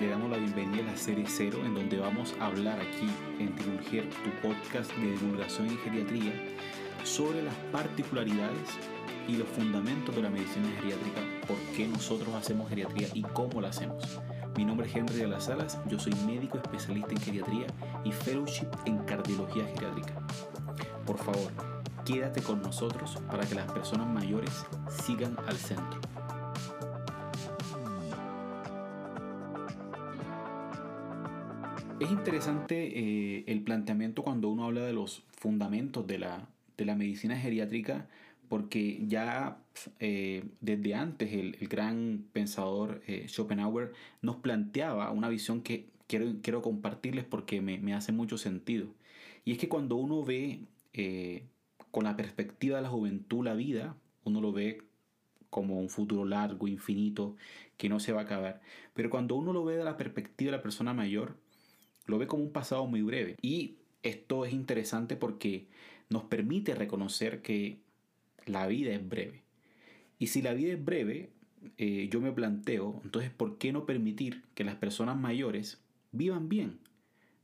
Le damos la bienvenida a la serie cero en donde vamos a hablar aquí en Divulger, tu podcast de divulgación en geriatría, sobre las particularidades y los fundamentos de la medicina geriátrica, por qué nosotros hacemos geriatría y cómo la hacemos. Mi nombre es Henry de las Salas, yo soy médico especialista en geriatría y fellowship en cardiología geriátrica. Por favor, quédate con nosotros para que las personas mayores sigan al centro. Es interesante eh, el planteamiento cuando uno habla de los fundamentos de la, de la medicina geriátrica, porque ya eh, desde antes el, gran pensador eh, Schopenhauer nos planteaba una visión que quiero, quiero compartirles porque me, me, hace mucho sentido. Y es que cuando uno ve con la perspectiva de la juventud la vida, uno lo ve como un futuro largo, infinito, que no se va a acabar. Pero cuando uno lo ve de la perspectiva de la persona mayor, lo ve como un pasado muy breve. Y esto es interesante porque nos permite reconocer que la vida es breve. Y si la vida es breve, eh, yo me planteo, entonces, ¿por qué no permitir que las personas mayores vivan bien?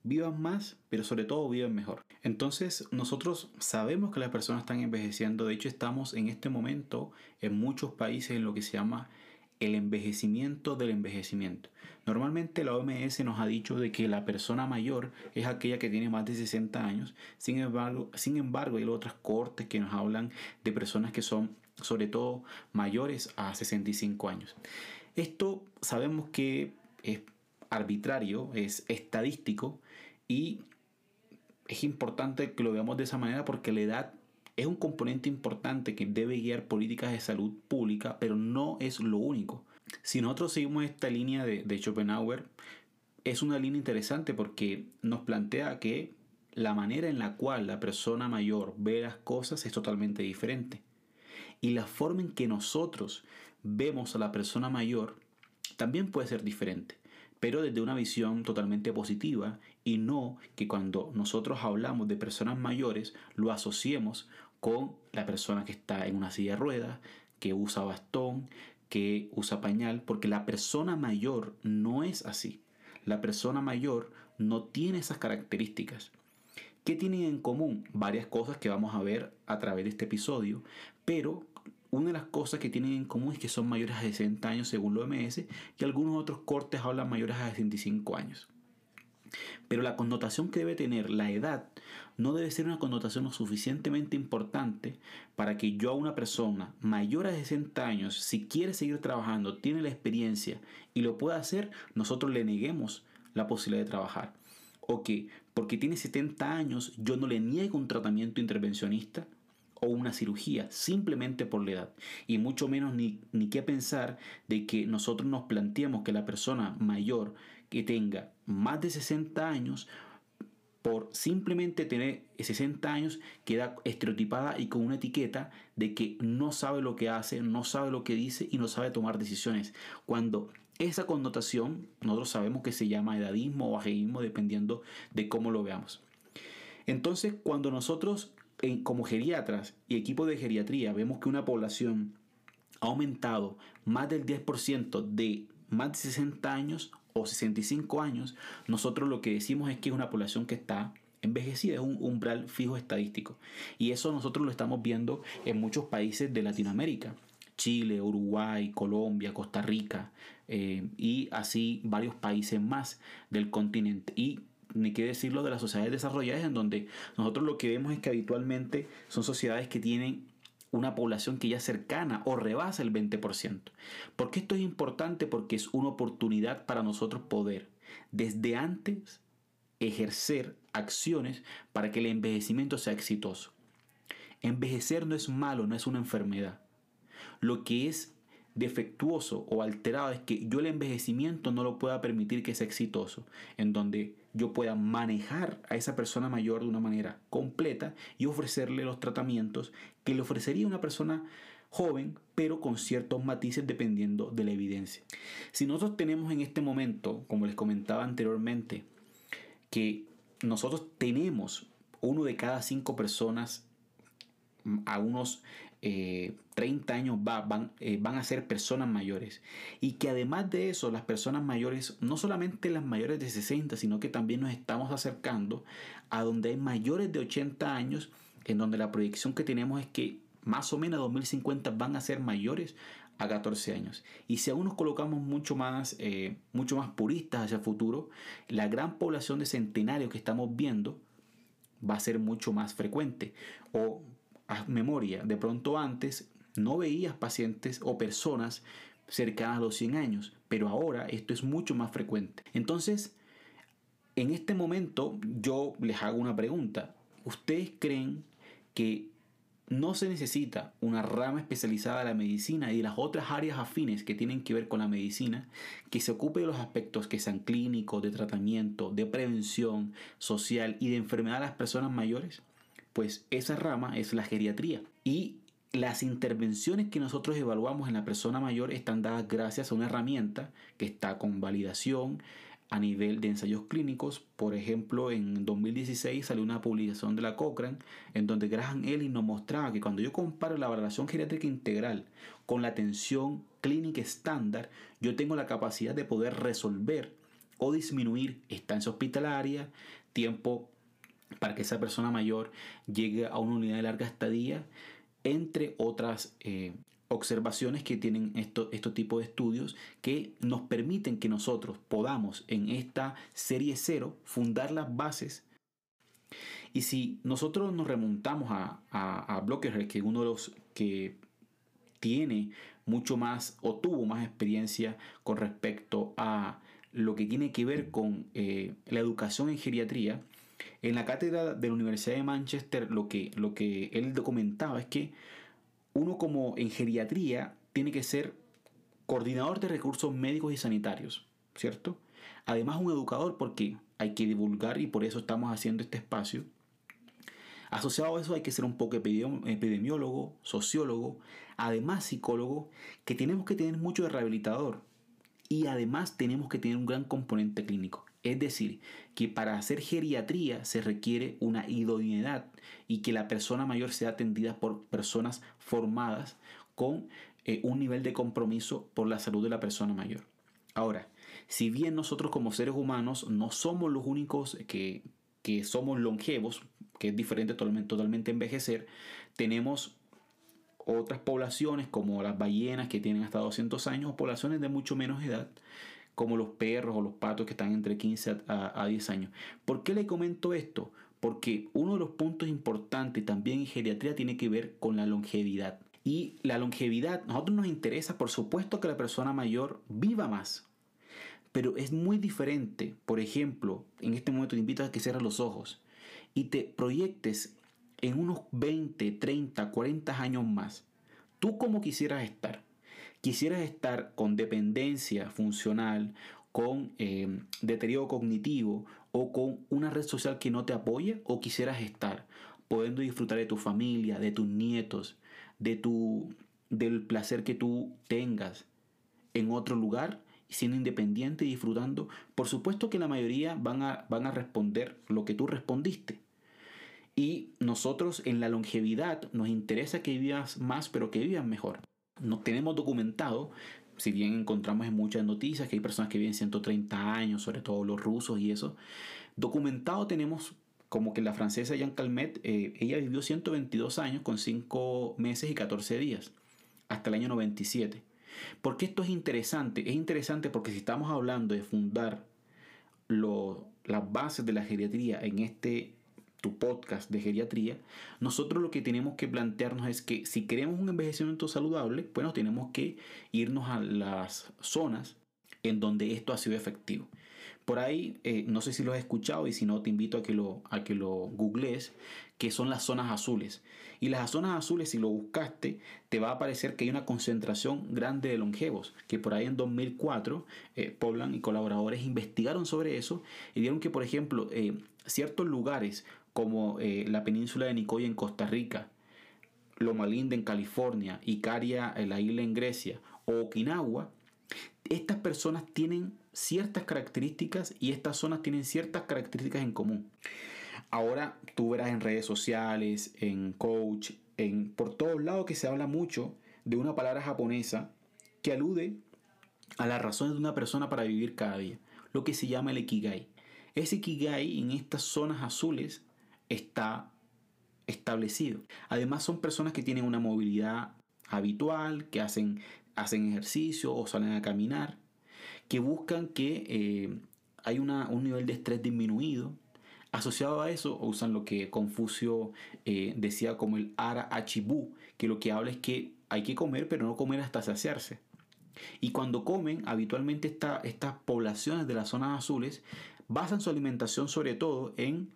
Vivan más, pero sobre todo vivan mejor. Entonces, nosotros sabemos que las personas están envejeciendo. De hecho, estamos en este momento en muchos países en lo que se llama el envejecimiento del envejecimiento. Normalmente la OMS nos ha dicho de que la persona mayor es aquella que tiene más de 60 años. Sin embargo, sin embargo hay otras cortes que nos hablan de personas que son sobre todo mayores a 65 años. Esto sabemos que es arbitrario, es estadístico y es importante que lo veamos de esa manera porque la edad es un componente importante que debe guiar políticas de salud pública, pero no es lo único. Si nosotros seguimos esta línea de, de Schopenhauer, es una línea interesante porque nos plantea que la manera en la cual la persona mayor ve las cosas es totalmente diferente. Y la forma en que nosotros vemos a la persona mayor también puede ser diferente pero desde una visión totalmente positiva y no que cuando nosotros hablamos de personas mayores lo asociemos con la persona que está en una silla de ruedas, que usa bastón, que usa pañal, porque la persona mayor no es así. La persona mayor no tiene esas características. ¿Qué tienen en común? Varias cosas que vamos a ver a través de este episodio, pero una de las cosas que tienen en común es que son mayores a 60 años según la OMS y algunos otros cortes hablan mayores a 65 años. Pero la connotación que debe tener la edad no debe ser una connotación lo suficientemente importante para que yo a una persona mayor a 60 años, si quiere seguir trabajando, tiene la experiencia y lo puede hacer, nosotros le neguemos la posibilidad de trabajar. O que porque tiene 70 años yo no le niego un tratamiento intervencionista o una cirugía simplemente por la edad. Y mucho menos ni, ni qué pensar de que nosotros nos planteemos que la persona mayor que tenga más de 60 años por simplemente tener 60 años queda estereotipada y con una etiqueta de que no sabe lo que hace, no sabe lo que dice y no sabe tomar decisiones. Cuando esa connotación nosotros sabemos que se llama edadismo o ajeísmo dependiendo de cómo lo veamos. Entonces, cuando nosotros como geriatras y equipo de geriatría vemos que una población ha aumentado más del 10% de más de 60 años o 65 años, nosotros lo que decimos es que es una población que está envejecida, es un umbral fijo estadístico. Y eso nosotros lo estamos viendo en muchos países de Latinoamérica. Chile, Uruguay, Colombia, Costa Rica eh, y así varios países más del continente. Y ni qué decirlo de las sociedades desarrolladas en donde nosotros lo que vemos es que habitualmente son sociedades que tienen una población que ya es cercana o rebasa el 20%. ¿Por qué esto es importante? Porque es una oportunidad para nosotros poder desde antes ejercer acciones para que el envejecimiento sea exitoso. Envejecer no es malo, no es una enfermedad. Lo que es defectuoso o alterado es que yo el envejecimiento no lo pueda permitir que sea exitoso, en donde yo pueda manejar a esa persona mayor de una manera completa y ofrecerle los tratamientos que le ofrecería una persona joven, pero con ciertos matices dependiendo de la evidencia. Si nosotros tenemos en este momento, como les comentaba anteriormente, que nosotros tenemos uno de cada cinco personas a unos 30 30 años va, van, eh, van a ser personas mayores. Y que además de eso, las personas mayores, no solamente las mayores de 60, sino que también nos estamos acercando a donde hay mayores de 80 años, en donde la proyección que tenemos es que más o menos a 2050 van a ser mayores a 14 años. Y si aún nos colocamos mucho más, eh, mucho más puristas hacia el futuro, la gran población de centenarios que estamos viendo va a ser mucho más frecuente. O a memoria, de pronto antes no veías pacientes o personas cercanas a los 100 años, pero ahora esto es mucho más frecuente. Entonces, en este momento yo les hago una pregunta. ¿Ustedes creen que no se necesita una rama especializada de la medicina y de las otras áreas afines que tienen que ver con la medicina que se ocupe de los aspectos que sean clínicos, de tratamiento, de prevención social y de enfermedad de las personas mayores? Pues esa rama es la geriatría. Y las intervenciones que nosotros evaluamos en la persona mayor están dadas gracias a una herramienta que está con validación a nivel de ensayos clínicos. Por ejemplo, en 2016 salió una publicación de la Cochrane en donde Graham Ellis nos mostraba que cuando yo comparo la valoración geriátrica integral con la atención clínica estándar, yo tengo la capacidad de poder resolver o disminuir estancia hospitalaria, tiempo para que esa persona mayor llegue a una unidad de larga estadía entre otras eh, observaciones que tienen estos este tipo de estudios que nos permiten que nosotros podamos en esta serie cero fundar las bases. Y si nosotros nos remontamos a, a, a que es uno de los que tiene mucho más o tuvo más experiencia con respecto a lo que tiene que ver con eh, la educación en geriatría, en la cátedra de la Universidad de Manchester lo que, lo que él documentaba es que uno como en geriatría tiene que ser coordinador de recursos médicos y sanitarios, ¿cierto? Además un educador porque hay que divulgar y por eso estamos haciendo este espacio. Asociado a eso hay que ser un poco epidemiólogo, sociólogo, además psicólogo, que tenemos que tener mucho de rehabilitador y además tenemos que tener un gran componente clínico. Es decir, que para hacer geriatría se requiere una idoneidad y que la persona mayor sea atendida por personas formadas con eh, un nivel de compromiso por la salud de la persona mayor. Ahora, si bien nosotros como seres humanos no somos los únicos que, que somos longevos, que es diferente totalmente, totalmente envejecer, tenemos otras poblaciones como las ballenas que tienen hasta 200 años o poblaciones de mucho menos edad como los perros o los patos que están entre 15 a, 10 años. ¿Por qué le comento esto? Porque uno de los puntos importantes también en geriatría tiene que ver con la longevidad. Y la longevidad, nosotros nos interesa, por supuesto, que la persona mayor viva más. Pero es muy diferente, por ejemplo, en este momento te invito a que cierres los ojos y te proyectes en unos 20, 30, 40 años más. ¿Tú cómo quisieras estar? Quisieras estar con dependencia funcional, con eh, deterioro cognitivo o con una red social que no te apoye o quisieras estar pudiendo disfrutar de tu familia, de tus nietos, de tu, del placer que tú tengas en otro lugar, siendo independiente y disfrutando, por supuesto que la mayoría van a, van a responder lo que tú respondiste. Y nosotros en la longevidad nos interesa que vivas más, pero que vivas mejor no tenemos documentado, si bien encontramos en muchas noticias que hay personas que viven 130 años, sobre todo los rusos y eso, documentado tenemos como que la francesa Jean Calmet, eh, ella vivió 122 años con 5 meses y 14 días, hasta el año 97. ¿Por qué esto es interesante? Es interesante porque si estamos hablando de fundar las bases de la geriatría en este tu podcast de geriatría, nosotros lo que tenemos que plantearnos es que si queremos un envejecimiento saludable, bueno, tenemos que irnos a las zonas en donde esto ha sido efectivo. Por ahí, eh, no sé si lo has escuchado y si no, te invito a que lo, a que lo googlees, que son las zonas azules. Y las zonas azules, si lo buscaste, te va a aparecer que hay una concentración grande de longevos, que por ahí en 2004, eh, Poblan y colaboradores investigaron sobre eso y vieron que, por ejemplo, eh, ciertos lugares como eh, la península de Nicoya en Costa Rica, Loma Linda en California, Icaria, en la isla en Grecia o Okinawa, estas personas tienen ciertas características y estas zonas tienen ciertas características en común. Ahora tú verás en redes sociales, en coach, en por todos lados que se habla mucho de una palabra japonesa que alude a las razones de una persona para vivir cada día, lo que se llama el ikigai. Ese ikigai en estas zonas azules está establecido. Además son personas que tienen una movilidad habitual, que hacen, hacen ejercicio o salen a caminar, que buscan que eh, hay un nivel de estrés disminuido. Asociado a eso, usan lo que Confucio eh, decía como el ara achibu, que lo que habla es que hay que comer, pero no comer hasta saciarse. Y cuando comen, habitualmente estas poblaciones de las zonas azules basan su alimentación sobre todo en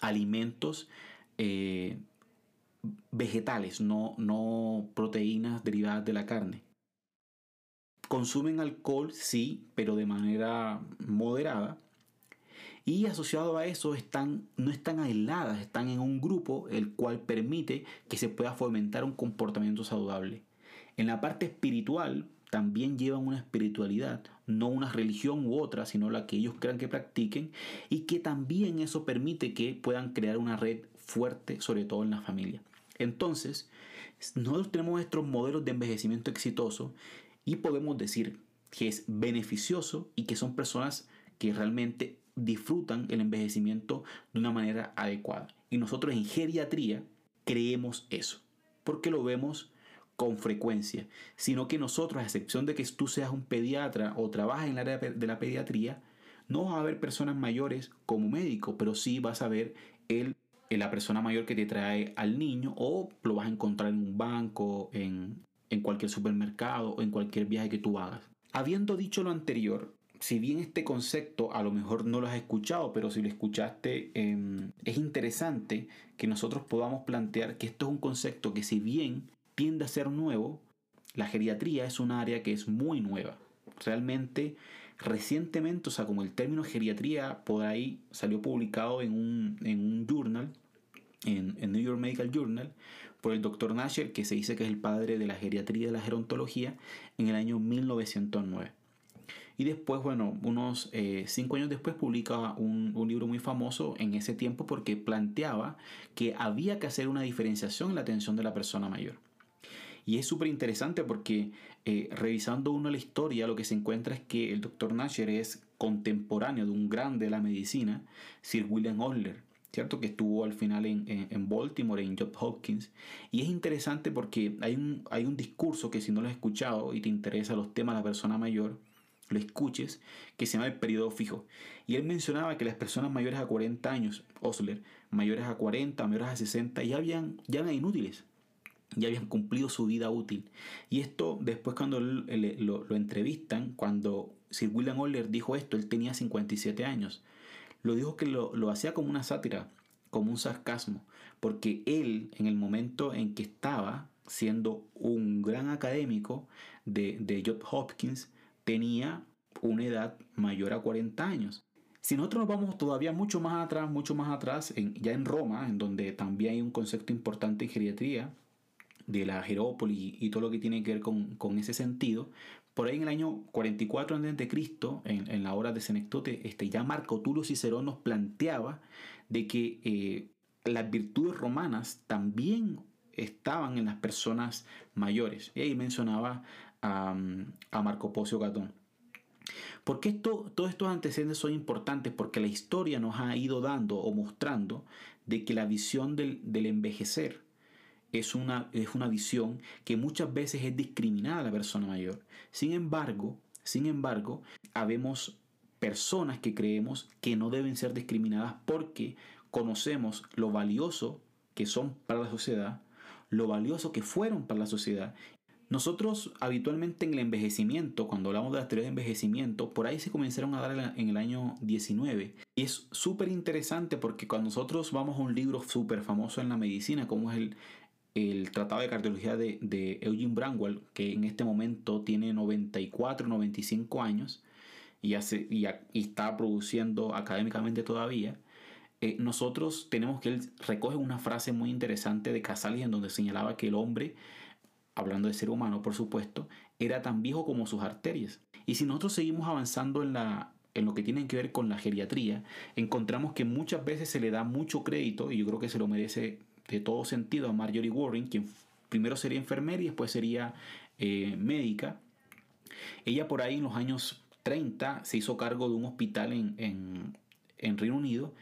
alimentos eh, vegetales, no, no proteínas derivadas de la carne. Consumen alcohol, sí, pero de manera moderada. Y asociado a eso están, no están aisladas, están en un grupo el cual permite que se pueda fomentar un comportamiento saludable. En la parte espiritual también llevan una espiritualidad, no una religión u otra, sino la que ellos crean que practiquen y que también eso permite que puedan crear una red fuerte, sobre todo en la familia. Entonces, nosotros tenemos nuestros modelos de envejecimiento exitoso y podemos decir que es beneficioso y que son personas que realmente disfrutan el envejecimiento de una manera adecuada. Y nosotros en geriatría creemos eso, porque lo vemos con frecuencia, sino que nosotros, a excepción de que tú seas un pediatra o trabajas en el área de la pediatría, no vas a ver personas mayores como médico, pero sí vas a ver el la persona mayor que te trae al niño o lo vas a encontrar en un banco, en, cualquier supermercado o en cualquier viaje que tú hagas. Habiendo dicho lo anterior, si bien este concepto a lo mejor no lo has escuchado, pero si lo escuchaste, em, es interesante que nosotros podamos plantear que esto es un concepto que si bien tiende a ser nuevo, la geriatría es un área que es muy nueva. Realmente, recientemente, o sea, como el término geriatría por ahí salió publicado en un, en un journal en, New York Medical Journal por el Dr. Nasher, que se dice que es el padre de la geriatría y de la gerontología, en el año 1909. Y después, bueno, unos eh, cinco años después publica un, libro muy famoso en ese tiempo porque planteaba que había que hacer una diferenciación en la atención de la persona mayor. Y es súper interesante porque eh, revisando uno la historia, lo que se encuentra es que el doctor Nasher es contemporáneo de un grande de la medicina, Sir William Osler. ¿cierto? Que estuvo al final en, en, Baltimore, en Johns Hopkins. Y es interesante porque hay un, hay un discurso que si no lo has escuchado y te interesa los temas de la persona mayor, lo escuches, que se llama el periodo fijo. Y él mencionaba que las personas mayores a 40 años, Osler, mayores a 40, mayores a 60, ya, habían, ya eran inútiles, ya habían cumplido su vida útil. Y esto después cuando lo, lo entrevistan, cuando Sir William Osler dijo esto, él tenía 57 años lo dijo que lo, hacía como una sátira, como un sarcasmo, porque él en el momento en que estaba siendo un gran académico de, de Johns Hopkins tenía una edad mayor a 40 años. Si nosotros nos vamos todavía mucho más atrás, mucho más atrás, ya en Roma, en donde también hay un concepto importante en geriatría, de la Jerópolis y todo lo que tiene que ver con, con ese sentido, por ahí en el año 44 a.C., en, en la hora de Senectote, este, ya Marco Tulio Cicerón nos planteaba de que eh, las virtudes romanas también estaban en las personas mayores. Y ahí mencionaba a, Marco Pocio Gatón. ¿Por qué esto, todos estos antecedentes son importantes? Porque la historia nos ha ido dando o mostrando de que la visión del, del envejecer es una, es una visión que muchas veces es discriminada a la persona mayor. Sin embargo, sin embargo, habemos personas que creemos que no deben ser discriminadas porque conocemos lo valioso que son para la sociedad, lo valioso que fueron para la sociedad. Nosotros habitualmente en el envejecimiento, cuando hablamos de las teorías de envejecimiento, por ahí se comenzaron a dar en el año 19. Y es súper interesante porque cuando nosotros vamos a un libro súper famoso en la medicina, como es el, el Tratado de Cardiología de, Eugene Branwell, que en este momento tiene 94, 95 años y, hace, y, está produciendo académicamente todavía, eh, nosotros tenemos que él recoge una frase muy interesante de Casales en donde señalaba que el hombre, hablando de ser humano por supuesto, era tan viejo como sus arterias. Y si nosotros seguimos avanzando en, la, en lo que tiene que ver con la geriatría, encontramos que muchas veces se le da mucho crédito, y yo creo que se lo merece de todo sentido a Marjorie Warren, quien primero sería enfermera y después sería eh, médica. Ella por ahí en los años 30 se hizo cargo de un hospital en, en Reino Unido,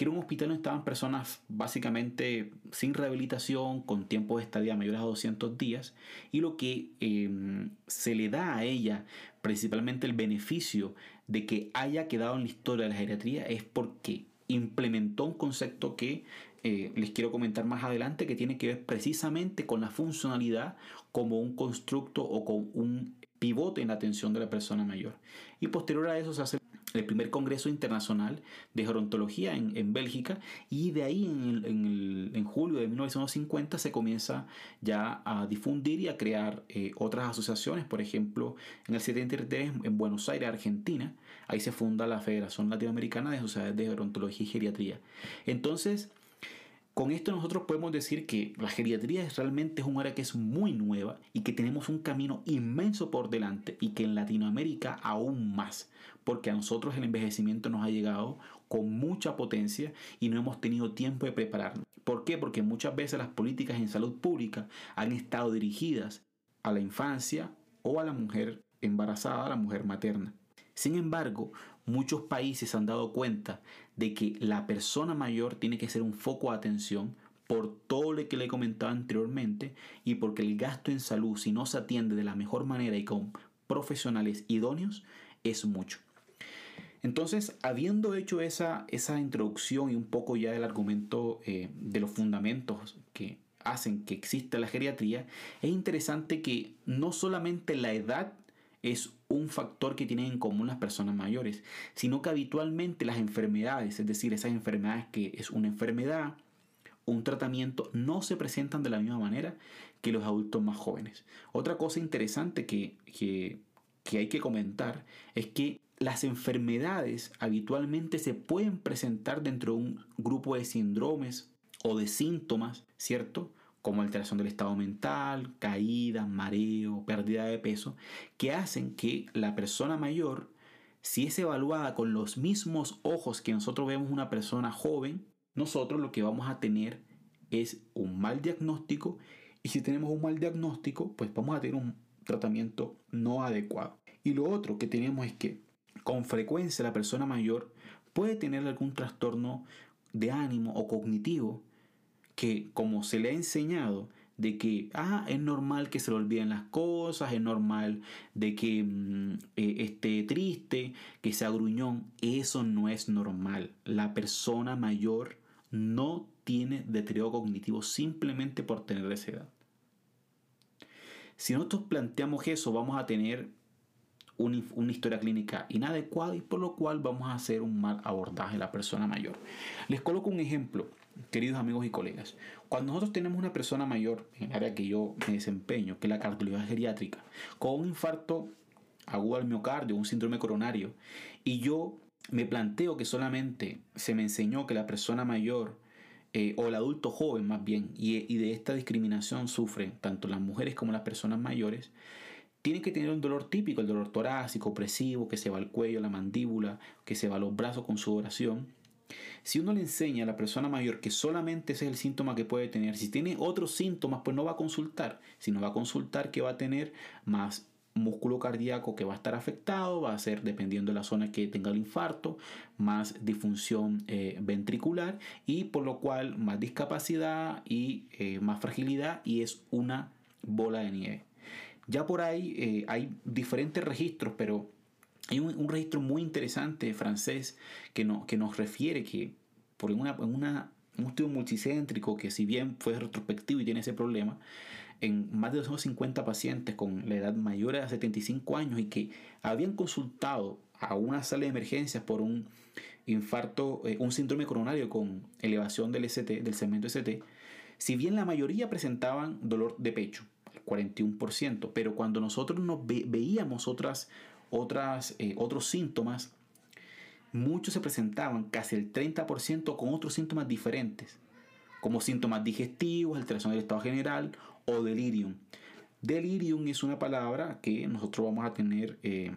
que era un hospital donde estaban personas básicamente sin rehabilitación, con tiempo de estadía mayores a 200 días, y lo que em, se le da a ella, principalmente el beneficio de que haya quedado en la historia de la geriatría, es porque implementó un concepto que eh, les quiero comentar más adelante, que tiene que ver precisamente con la funcionalidad como un constructo o con un pivote en la atención de la persona mayor. Y posterior a eso se hace el primer Congreso Internacional de Gerontología en, Bélgica y de ahí en, julio de 1950 se comienza ya a difundir y a crear eh, otras asociaciones, por ejemplo en el 73 en Buenos Aires, Argentina, ahí se funda la Federación Latinoamericana de Sociedades de Gerontología y Geriatría. Entonces, con esto nosotros podemos decir que la geriatría realmente es un área que es muy nueva y que tenemos un camino inmenso por delante y que en Latinoamérica aún más, porque a nosotros el envejecimiento nos ha llegado con mucha potencia y no hemos tenido tiempo de prepararnos. ¿Por qué? Porque muchas veces las políticas en salud pública han estado dirigidas a la infancia o a la mujer embarazada, a la mujer materna. Sin embargo, muchos países han dado cuenta de que la persona mayor tiene que ser un foco de atención por todo lo que le he comentado anteriormente y porque el gasto en salud, si no se atiende de la mejor manera y con profesionales idóneos, es mucho. Entonces, habiendo hecho esa, esa introducción y un poco ya del argumento eh, de los fundamentos que hacen que exista la geriatría, es interesante que no solamente la edad es un factor que tienen en común las personas mayores, sino que habitualmente las enfermedades, es decir, esas enfermedades que es una enfermedad, un tratamiento, no se presentan de la misma manera que los adultos más jóvenes. Otra cosa interesante que, que, que hay que comentar es que las enfermedades habitualmente se pueden presentar dentro de un grupo de síndromes o de síntomas, ¿cierto? Como alteración del estado mental, caída, mareo, pérdida de peso, que hacen que la persona mayor, si es evaluada con los mismos ojos que nosotros vemos una persona joven, nosotros lo que vamos a tener es un mal diagnóstico y si tenemos un mal diagnóstico, pues vamos a tener un tratamiento no adecuado. Y lo otro que tenemos es que con frecuencia la persona mayor puede tener algún trastorno de ánimo o cognitivo que como se le ha enseñado de que ah, es normal que se le olviden las cosas, es normal de que mm, eh, esté triste, que sea gruñón, eso no es normal. La persona mayor no tiene deterioro cognitivo simplemente por tener esa edad. Si nosotros planteamos eso, vamos a tener una historia clínica inadecuada y por lo cual vamos a hacer un mal abordaje de la persona mayor. Les coloco un ejemplo queridos amigos y colegas, cuando nosotros tenemos una persona mayor, en el área que yo me desempeño, que es la cardiología geriátrica, con un infarto agudo al miocardio, un síndrome coronario, y yo me planteo que solamente se me enseñó que la persona mayor, eh, o el adulto joven más bien, y, de esta discriminación sufren tanto las mujeres como las personas mayores, tienen que tener un dolor típico, el dolor torácico, opresivo, que se va al cuello, la mandíbula, que se va a los brazos con sudoración si uno le enseña a la persona mayor que solamente ese es el síntoma que puede tener, si tiene otros síntomas, pues no va a consultar. Si no va a consultar, que va a tener más músculo cardíaco que va a estar afectado, va a ser, dependiendo de la zona que tenga el infarto, más disfunción eh, ventricular y por lo cual más discapacidad y eh, más fragilidad y es una bola de nieve. Ya por ahí eh, hay diferentes registros, pero hay un, registro muy interesante francés que, no, que nos refiere que por una, un estudio multicéntrico que si bien fue retrospectivo y tiene ese problema, en más de 250 pacientes con la edad mayor a 75 años y que habían consultado a una sala de emergencias por un infarto, eh, un síndrome coronario con elevación del ST, del segmento ST, si bien la mayoría presentaban dolor de pecho, el 41%, pero cuando nosotros nos veíamos otras, otras, eh, otros síntomas, muchos se presentaban, casi el 30%, con otros síntomas diferentes, como síntomas digestivos, alteración del estado general o delirium. Delirium es una palabra que nosotros vamos a tener eh,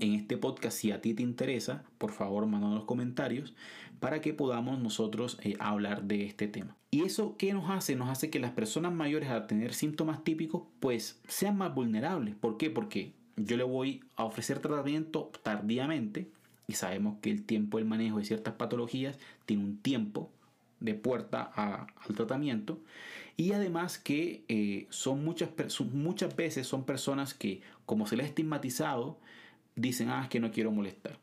en este podcast, si a ti te interesa, por favor, manda los comentarios para que podamos nosotros eh, hablar de este tema. ¿Y eso qué nos hace? Nos hace que las personas mayores al tener síntomas típicos, pues sean más vulnerables. ¿Por qué? Porque yo le voy a ofrecer tratamiento tardíamente y sabemos que el tiempo del manejo de ciertas patologías tiene un tiempo de puerta al tratamiento. Y además que eh, son muchas, muchas veces son personas que como se les ha estigmatizado dicen ah es que no quiero molestar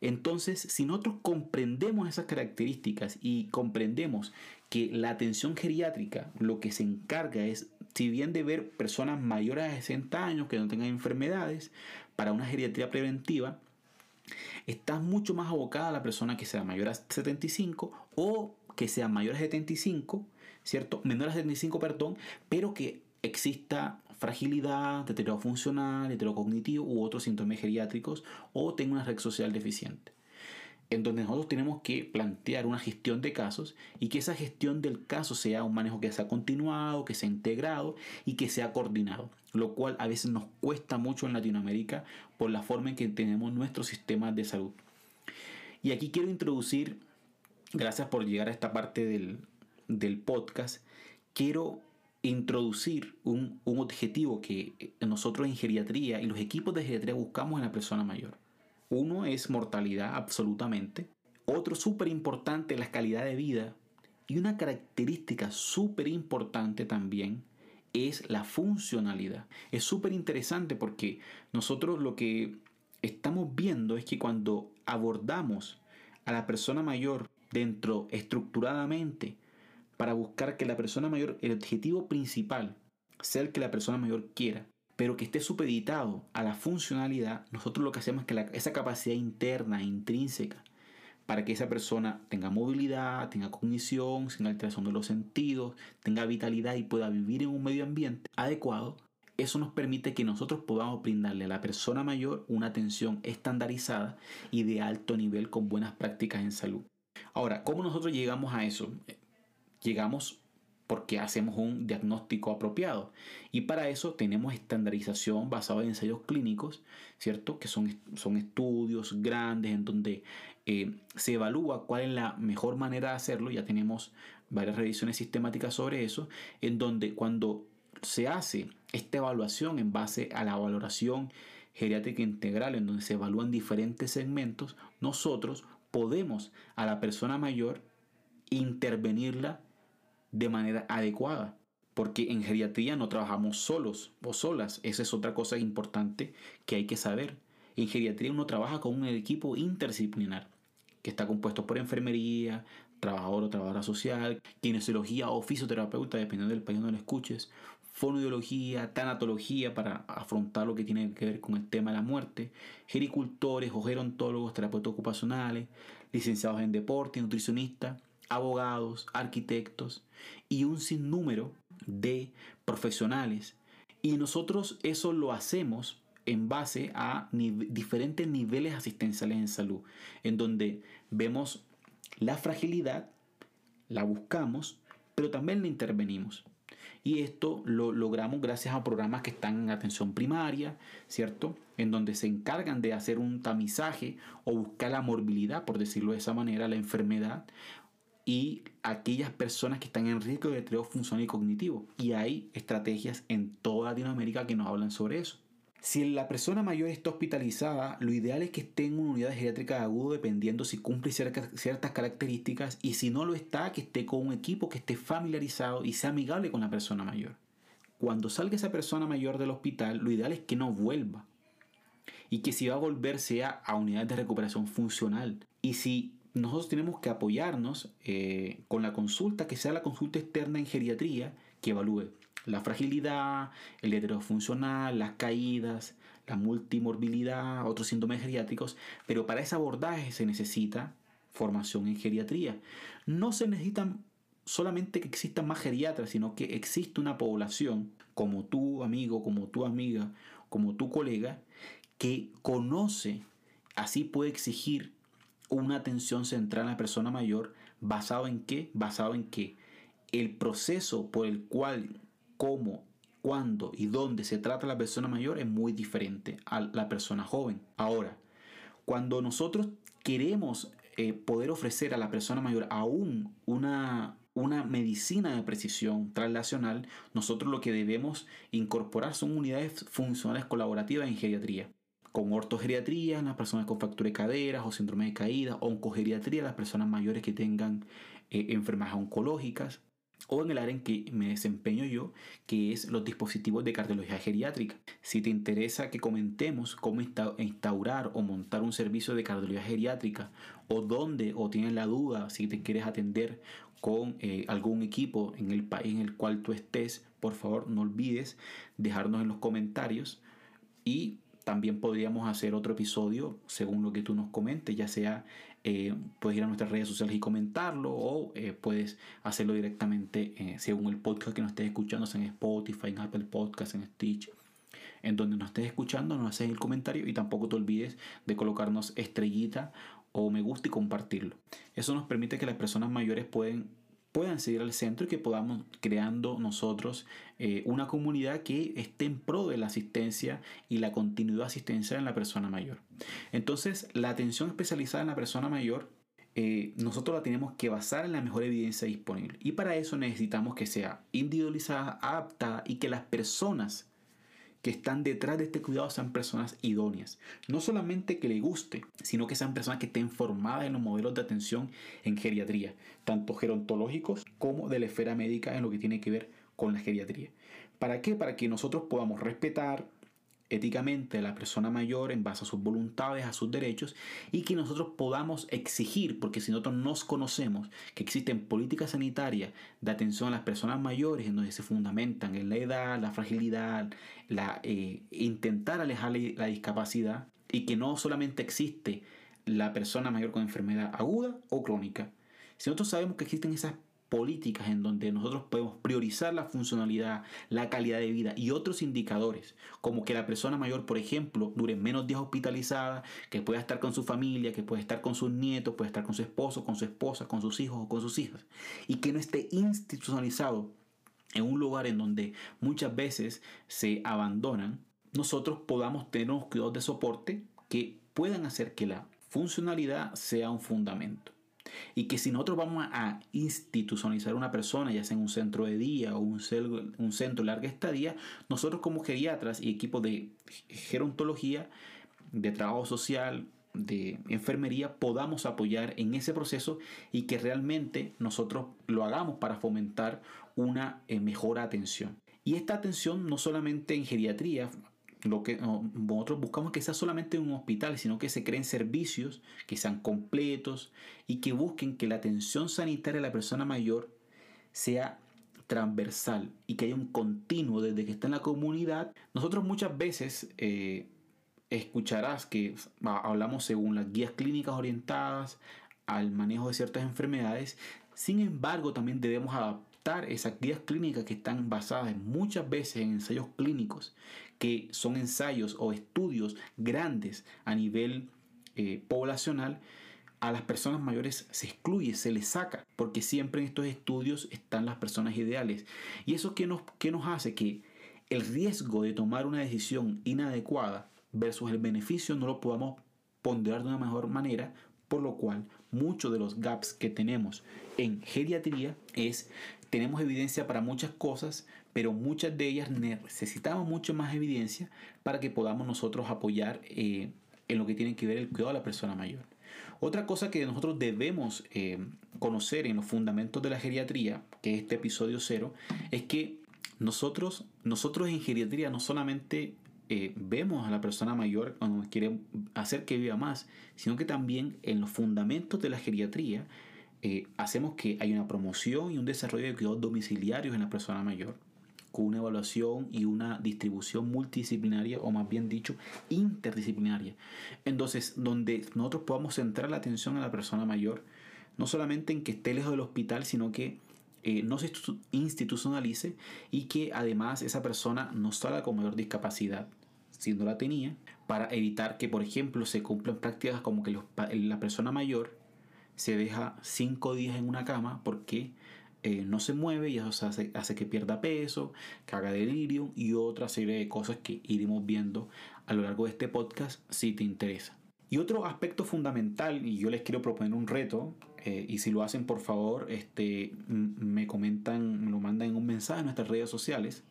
entonces si nosotros comprendemos esas características y comprendemos que la atención geriátrica lo que se encarga es si bien de ver personas mayores a 60 años que no tengan enfermedades para una geriatría preventiva está mucho más abocada a la persona que sea mayor a 75 o que sea mayor a 75, ¿cierto? Menor a 75, perdón, pero que exista fragilidad, deterioro funcional, deterioro cognitivo u otros síntomas geriátricos o tenga una red social deficiente en donde nosotros tenemos que plantear una gestión de casos y que esa gestión del caso sea un manejo que sea continuado, que sea integrado y que sea coordinado, lo cual a veces nos cuesta mucho en Latinoamérica por la forma en que tenemos nuestros sistemas de salud. Y aquí quiero introducir, gracias por llegar a esta parte del, podcast, quiero introducir un, un objetivo que nosotros en geriatría y los equipos de geriatría buscamos en la persona mayor uno es mortalidad absolutamente. Otro súper importante, la calidad de vida. Y una característica súper importante también es la funcionalidad. Es súper interesante porque nosotros lo que estamos viendo es que cuando abordamos a la persona mayor dentro estructuradamente para buscar que la persona mayor, el objetivo principal, sea el que la persona mayor quiera, pero que esté supeditado a la funcionalidad, nosotros lo que hacemos es que esa capacidad interna, intrínseca, para que esa persona tenga movilidad, tenga cognición, sin alteración de los sentidos, tenga vitalidad y pueda vivir en un medio ambiente adecuado, eso nos permite que nosotros podamos brindarle a la persona mayor una atención estandarizada y de alto nivel con buenas prácticas en salud. Ahora, ¿cómo nosotros llegamos a eso? Llegamos porque hacemos un diagnóstico apropiado. Y para eso tenemos estandarización basada en ensayos clínicos, ¿cierto? Que son, son estudios grandes en donde eh, se evalúa cuál es la mejor manera de hacerlo. Ya tenemos varias revisiones sistemáticas sobre eso, en donde cuando se hace esta evaluación en base a la valoración geriátrica integral, en donde se evalúan diferentes segmentos, nosotros podemos a la persona mayor intervenirla de manera adecuada. Porque en geriatría no trabajamos solos o solas. Esa es otra cosa importante que hay que saber. En geriatría uno trabaja con un equipo interdisciplinar que está compuesto por enfermería, trabajador o trabajadora social, kinesiología o fisioterapeuta, dependiendo del país donde lo escuches, fonoideología, tanatología para afrontar lo que tiene que ver con el tema de la muerte, gericultores o gerontólogos, terapeutas ocupacionales, licenciados en deporte, nutricionistas, abogados, arquitectos y un sinnúmero de profesionales. Y nosotros eso lo hacemos en base a diferentes niveles asistenciales en salud, en donde vemos la fragilidad, la buscamos, pero también la intervenimos. Y esto lo logramos gracias a programas que están en atención primaria, ¿cierto? En donde se encargan de hacer un tamizaje o buscar la morbilidad, por decirlo de esa manera, la enfermedad, y aquellas personas que están en riesgo de deterioro funcional y cognitivo. Y hay estrategias en toda Latinoamérica que nos hablan sobre eso. Si la persona mayor está hospitalizada, lo ideal es que esté en una unidad geriátrica agudo dependiendo si cumple ciertas características y si no lo está, que esté con un equipo que esté familiarizado y sea amigable con la persona mayor. Cuando salga esa persona mayor del hospital, lo ideal es que no vuelva y que si va a volver sea a unidades de recuperación funcional. Y si nosotros tenemos que apoyarnos eh, con la consulta, que sea la consulta externa en geriatría, que evalúe la fragilidad, el deterioro funcional, las caídas, la multimorbilidad, otros síntomas geriátricos, pero para ese abordaje se necesita formación en geriatría. No se necesitan solamente que existan más geriatras, sino que existe una población, como tu amigo, como tu amiga, como tu colega, que conoce, así puede exigir una atención central a la persona mayor basado en qué? Basado en que el proceso por el cual, cómo cuándo y dónde se trata la persona mayor es muy diferente a la persona joven. Ahora, cuando nosotros queremos eh, poder ofrecer a la persona mayor aún una, una medicina de precisión translacional, nosotros lo que debemos incorporar son unidades funcionales colaborativas en geriatría. Con ortogeriatría en las personas con fractura de caderas o síndrome de caída, oncogeriatría en las personas mayores que tengan eh, enfermedades oncológicas, o en el área en que me desempeño yo, que es los dispositivos de cardiología geriátrica. Si te interesa que comentemos cómo instaurar o montar un servicio de cardiología geriátrica, o dónde, o tienes la duda, si te quieres atender con eh, algún equipo en el país en el cual tú estés, por favor no olvides dejarnos en los comentarios y también podríamos hacer otro episodio según lo que tú nos comentes, ya sea eh, puedes ir a nuestras redes sociales y comentarlo o eh, puedes hacerlo directamente eh, según el podcast que nos estés escuchando, en Spotify, en Apple Podcasts, en Stitch. En donde nos estés escuchando, nos haces el comentario y tampoco te olvides de colocarnos estrellita o me gusta y compartirlo. Eso nos permite que las personas mayores pueden puedan seguir al centro y que podamos creando nosotros eh, una comunidad que esté en pro de la asistencia y la continuidad asistencia en la persona mayor. Entonces, la atención especializada en la persona mayor eh, nosotros la tenemos que basar en la mejor evidencia disponible. Y para eso necesitamos que sea individualizada, adaptada y que las personas que están detrás de este cuidado sean personas idóneas. No solamente que le guste, sino que sean personas que estén formadas en los modelos de atención en geriatría, tanto gerontológicos como de la esfera médica en lo que tiene que ver con la geriatría. ¿Para qué? Para que nosotros podamos respetar, éticamente la persona mayor en base a sus voluntades, a sus derechos, y que nosotros podamos exigir, porque si nosotros nos conocemos que existen políticas sanitarias de atención a las personas mayores, en donde se fundamentan en la edad, la fragilidad, la, eh, intentar alejar la discapacidad, y que no solamente existe la persona mayor con enfermedad aguda o crónica, si nosotros sabemos que existen esas políticas en donde nosotros podemos priorizar la funcionalidad, la calidad de vida y otros indicadores, como que la persona mayor, por ejemplo, dure menos días hospitalizada, que pueda estar con su familia, que pueda estar con sus nietos, pueda estar con su esposo, con su esposa, con sus hijos o con sus hijas, y que no esté institucionalizado en un lugar en donde muchas veces se abandonan, nosotros podamos tener unos cuidados de soporte que puedan hacer que la funcionalidad sea un fundamento. Y que si nosotros vamos a institucionalizar una persona, ya sea en un centro de día o un, un centro de larga estadía, nosotros como geriatras y equipos de gerontología, de trabajo social, de enfermería, podamos apoyar en ese proceso y que realmente nosotros lo hagamos para fomentar una eh, mejor atención. Y esta atención no solamente en geriatría, lo que nosotros buscamos que sea solamente un hospital, sino que se creen servicios que sean completos y que busquen que la atención sanitaria de la persona mayor sea transversal y que haya un continuo desde que está en la comunidad. Nosotros muchas veces eh, escucharás que hablamos según las guías clínicas orientadas al manejo de ciertas enfermedades. Sin embargo, también debemos adaptar esas guías clínicas que están basadas muchas veces en ensayos clínicos que son ensayos o estudios grandes a nivel eh, poblacional, a las personas mayores se excluye, se les saca, porque siempre en estos estudios están las personas ideales. ¿Y eso qué nos, qué nos hace? Que el riesgo de tomar una decisión inadecuada versus el beneficio no lo podamos ponderar de una mejor manera, por lo cual muchos de los gaps que tenemos en geriatría es, tenemos evidencia para muchas cosas, pero muchas de ellas necesitamos mucho más evidencia para que podamos nosotros apoyar eh, en lo que tiene que ver el cuidado de la persona mayor. Otra cosa que nosotros debemos eh, conocer en los fundamentos de la geriatría, que es este episodio cero, es que nosotros, nosotros en geriatría no solamente eh, vemos a la persona mayor cuando quiere hacer que viva más, sino que también en los fundamentos de la geriatría hacemos que haya una promoción y un desarrollo de cuidados domiciliarios en la persona mayor con una evaluación y una distribución multidisciplinaria o más bien dicho interdisciplinaria. Entonces, donde nosotros podamos centrar la atención a la persona mayor, no solamente en que esté lejos del hospital, sino que eh, no se institucionalice y que además esa persona no salga con mayor discapacidad, si no la tenía, para evitar que, por ejemplo, se cumplan prácticas como que la persona mayor se deja cinco días en una cama porque eh, no se mueve y eso hace, que pierda peso, que haga delirio y otra serie de cosas que iremos viendo a lo largo de este podcast si te interesa. Y otro aspecto fundamental, y yo les quiero proponer un reto, eh, y si lo hacen por favor, este, me comentan, me lo mandan en un mensaje en nuestras redes sociales,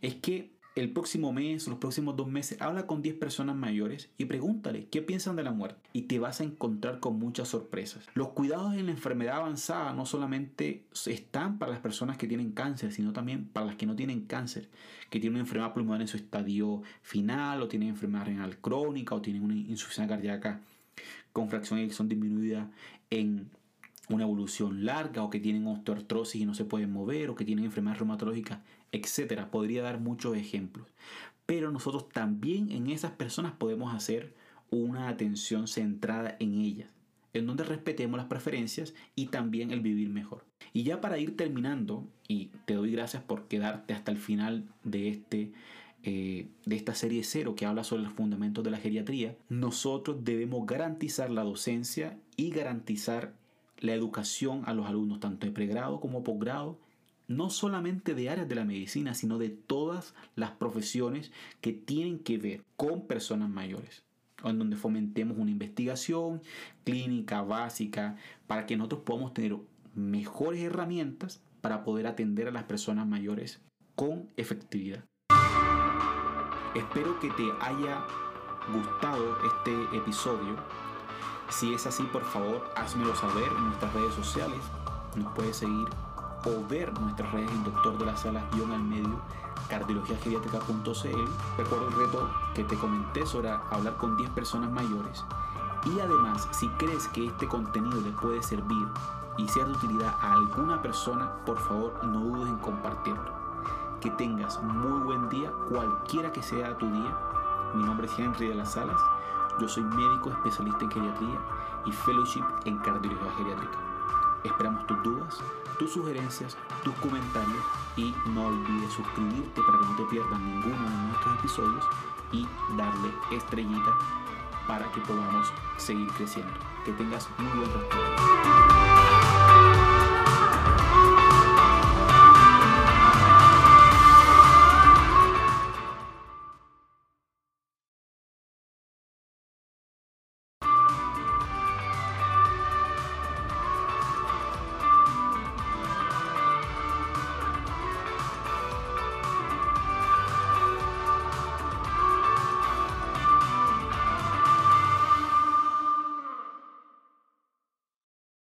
es que el próximo mes, los próximos dos meses, habla con 10 personas mayores y pregúntale qué piensan de la muerte. Y te vas a encontrar con muchas sorpresas. Los cuidados en la enfermedad avanzada no solamente están para las personas que tienen cáncer, sino también para las que no tienen cáncer, que tienen una enfermedad pulmonar en su estadio final, o tienen enfermedad renal crónica, o tienen una insuficiencia cardíaca con fracción de eyección disminuida en una evolución larga o que tienen osteoartrosis y no se pueden mover o que tienen enfermedades reumatológicas, etcétera. Podría dar muchos ejemplos. Pero nosotros también en esas personas podemos hacer una atención centrada en ellas, en donde respetemos las preferencias y también el vivir mejor. Y ya para ir terminando, y te doy gracias por quedarte hasta el final de este eh, de esta serie cero que habla sobre los fundamentos de la geriatría, nosotros debemos garantizar la docencia y garantizar la educación a los alumnos, tanto de pregrado como posgrado, no solamente de áreas de la medicina, sino de todas las profesiones que tienen que ver con personas mayores, en donde fomentemos una investigación clínica básica para que nosotros podamos tener mejores herramientas para poder atender a las personas mayores con efectividad. Espero que te haya gustado este episodio si es así, por favor, házmelo saber en nuestras redes sociales. Nos puedes seguir o ver nuestras redes en Doctor de las Salas guion al medio cardiologiageriátrica.cl. Recuerda el reto que te comenté sobre hablar con 10 personas mayores. Y además, si crees que este contenido le puede servir y sea de utilidad a alguna persona, por favor no dudes en compartirlo. Que tengas muy buen día, cualquiera que sea tu día. Mi nombre es Henry de las Salas yo soy médico especialista en geriatría y fellowship en cardiología geriátrica. Esperamos tus dudas, tus sugerencias, tus comentarios y no olvides suscribirte para que no te pierdas ninguno de nuestros episodios y darle estrellita para que podamos seguir creciendo. Que tengas muy buen resto.